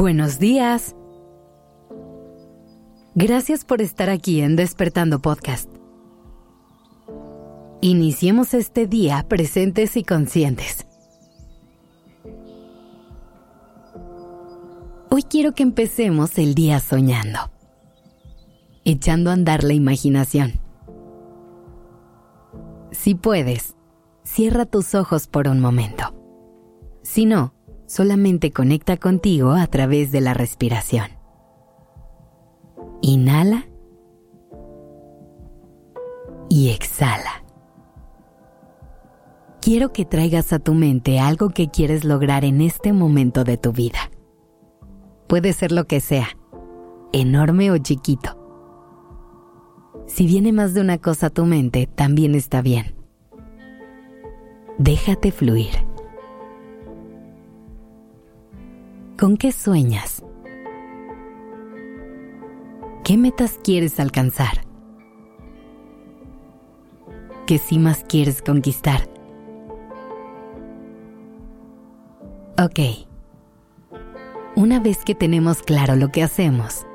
Buenos días. Gracias por estar aquí en Despertando Podcast. Iniciemos este día presentes y conscientes. Hoy quiero que empecemos el día soñando, echando a andar la imaginación. Si puedes, cierra tus ojos por un momento. Si no, solamente conecta contigo a través de la respiración. Inhala y exhala. Quiero que traigas a tu mente algo que quieres lograr en este momento de tu vida. Puede ser lo que sea, enorme o chiquito. Si viene más de una cosa a tu mente, también está bien. Déjate fluir. ¿Con qué sueñas? ¿Qué metas quieres alcanzar? ¿Qué cimas quieres conquistar? Ok. Una vez que tenemos claro lo que hacemos,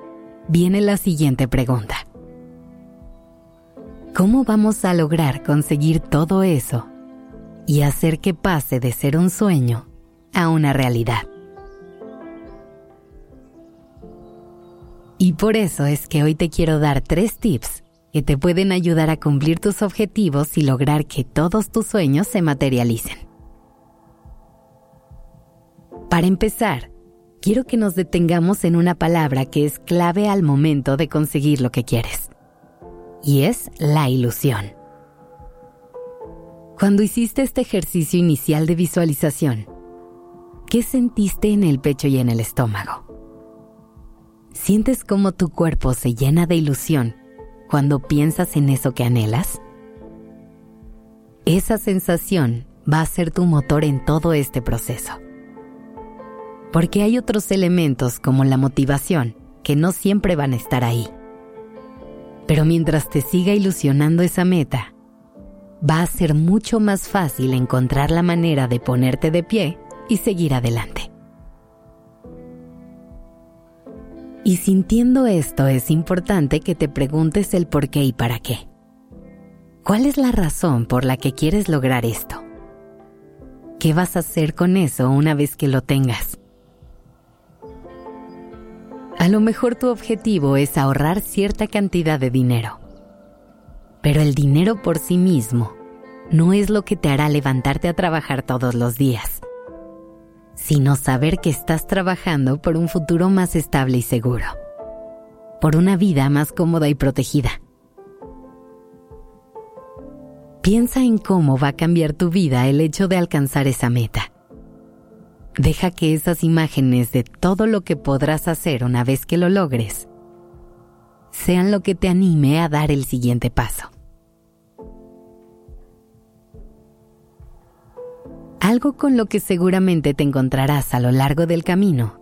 viene la siguiente pregunta. ¿Cómo vamos a lograr conseguir todo eso y hacer que pase de ser un sueño a una realidad? Y por eso es que hoy te quiero dar tres tips que te pueden ayudar a cumplir tus objetivos y lograr que todos tus sueños se materialicen. Para empezar, quiero que nos detengamos en una palabra que es clave al momento de conseguir lo que quieres. Y es la ilusión. Cuando hiciste este ejercicio inicial de visualización, ¿qué sentiste en el pecho y en el estómago? ¿Sientes cómo tu cuerpo se llena de ilusión cuando piensas en eso que anhelas? Esa sensación va a ser tu motor en todo este proceso. Porque hay otros elementos como la motivación que no siempre van a estar ahí. Pero mientras te siga ilusionando esa meta, va a ser mucho más fácil encontrar la manera de ponerte de pie y seguir adelante. Y sintiendo esto es importante que te preguntes el por qué y para qué. ¿Cuál es la razón por la que quieres lograr esto? ¿Qué vas a hacer con eso una vez que lo tengas? A lo mejor tu objetivo es ahorrar cierta cantidad de dinero. Pero el dinero por sí mismo no es lo que te hará levantarte a trabajar todos los días sino saber que estás trabajando por un futuro más estable y seguro, por una vida más cómoda y protegida. Piensa en cómo va a cambiar tu vida el hecho de alcanzar esa meta. Deja que esas imágenes de todo lo que podrás hacer una vez que lo logres sean lo que te anime a dar el siguiente paso. Algo con lo que seguramente te encontrarás a lo largo del camino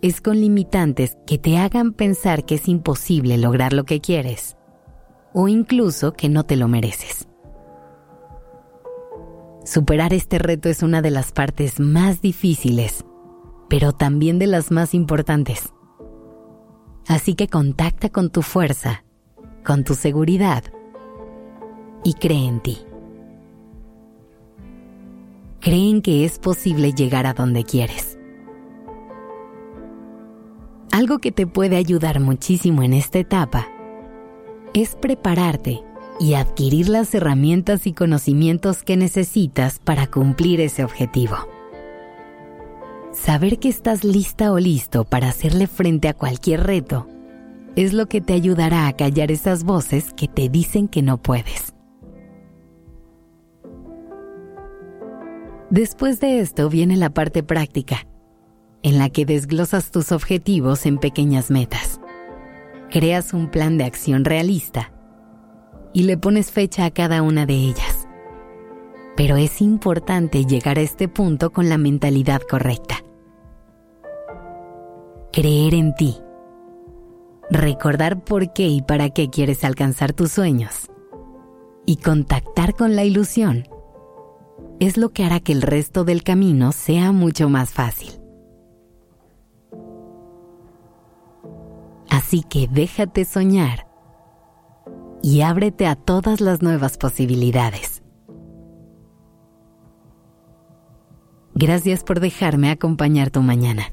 es con limitantes que te hagan pensar que es imposible lograr lo que quieres o incluso que no te lo mereces. Superar este reto es una de las partes más difíciles, pero también de las más importantes. Así que contacta con tu fuerza, con tu seguridad y cree en ti creen que es posible llegar a donde quieres. Algo que te puede ayudar muchísimo en esta etapa es prepararte y adquirir las herramientas y conocimientos que necesitas para cumplir ese objetivo. Saber que estás lista o listo para hacerle frente a cualquier reto es lo que te ayudará a callar esas voces que te dicen que no puedes. Después de esto viene la parte práctica, en la que desglosas tus objetivos en pequeñas metas. Creas un plan de acción realista y le pones fecha a cada una de ellas. Pero es importante llegar a este punto con la mentalidad correcta. Creer en ti. Recordar por qué y para qué quieres alcanzar tus sueños. Y contactar con la ilusión es lo que hará que el resto del camino sea mucho más fácil. Así que déjate soñar y ábrete a todas las nuevas posibilidades. Gracias por dejarme acompañar tu mañana.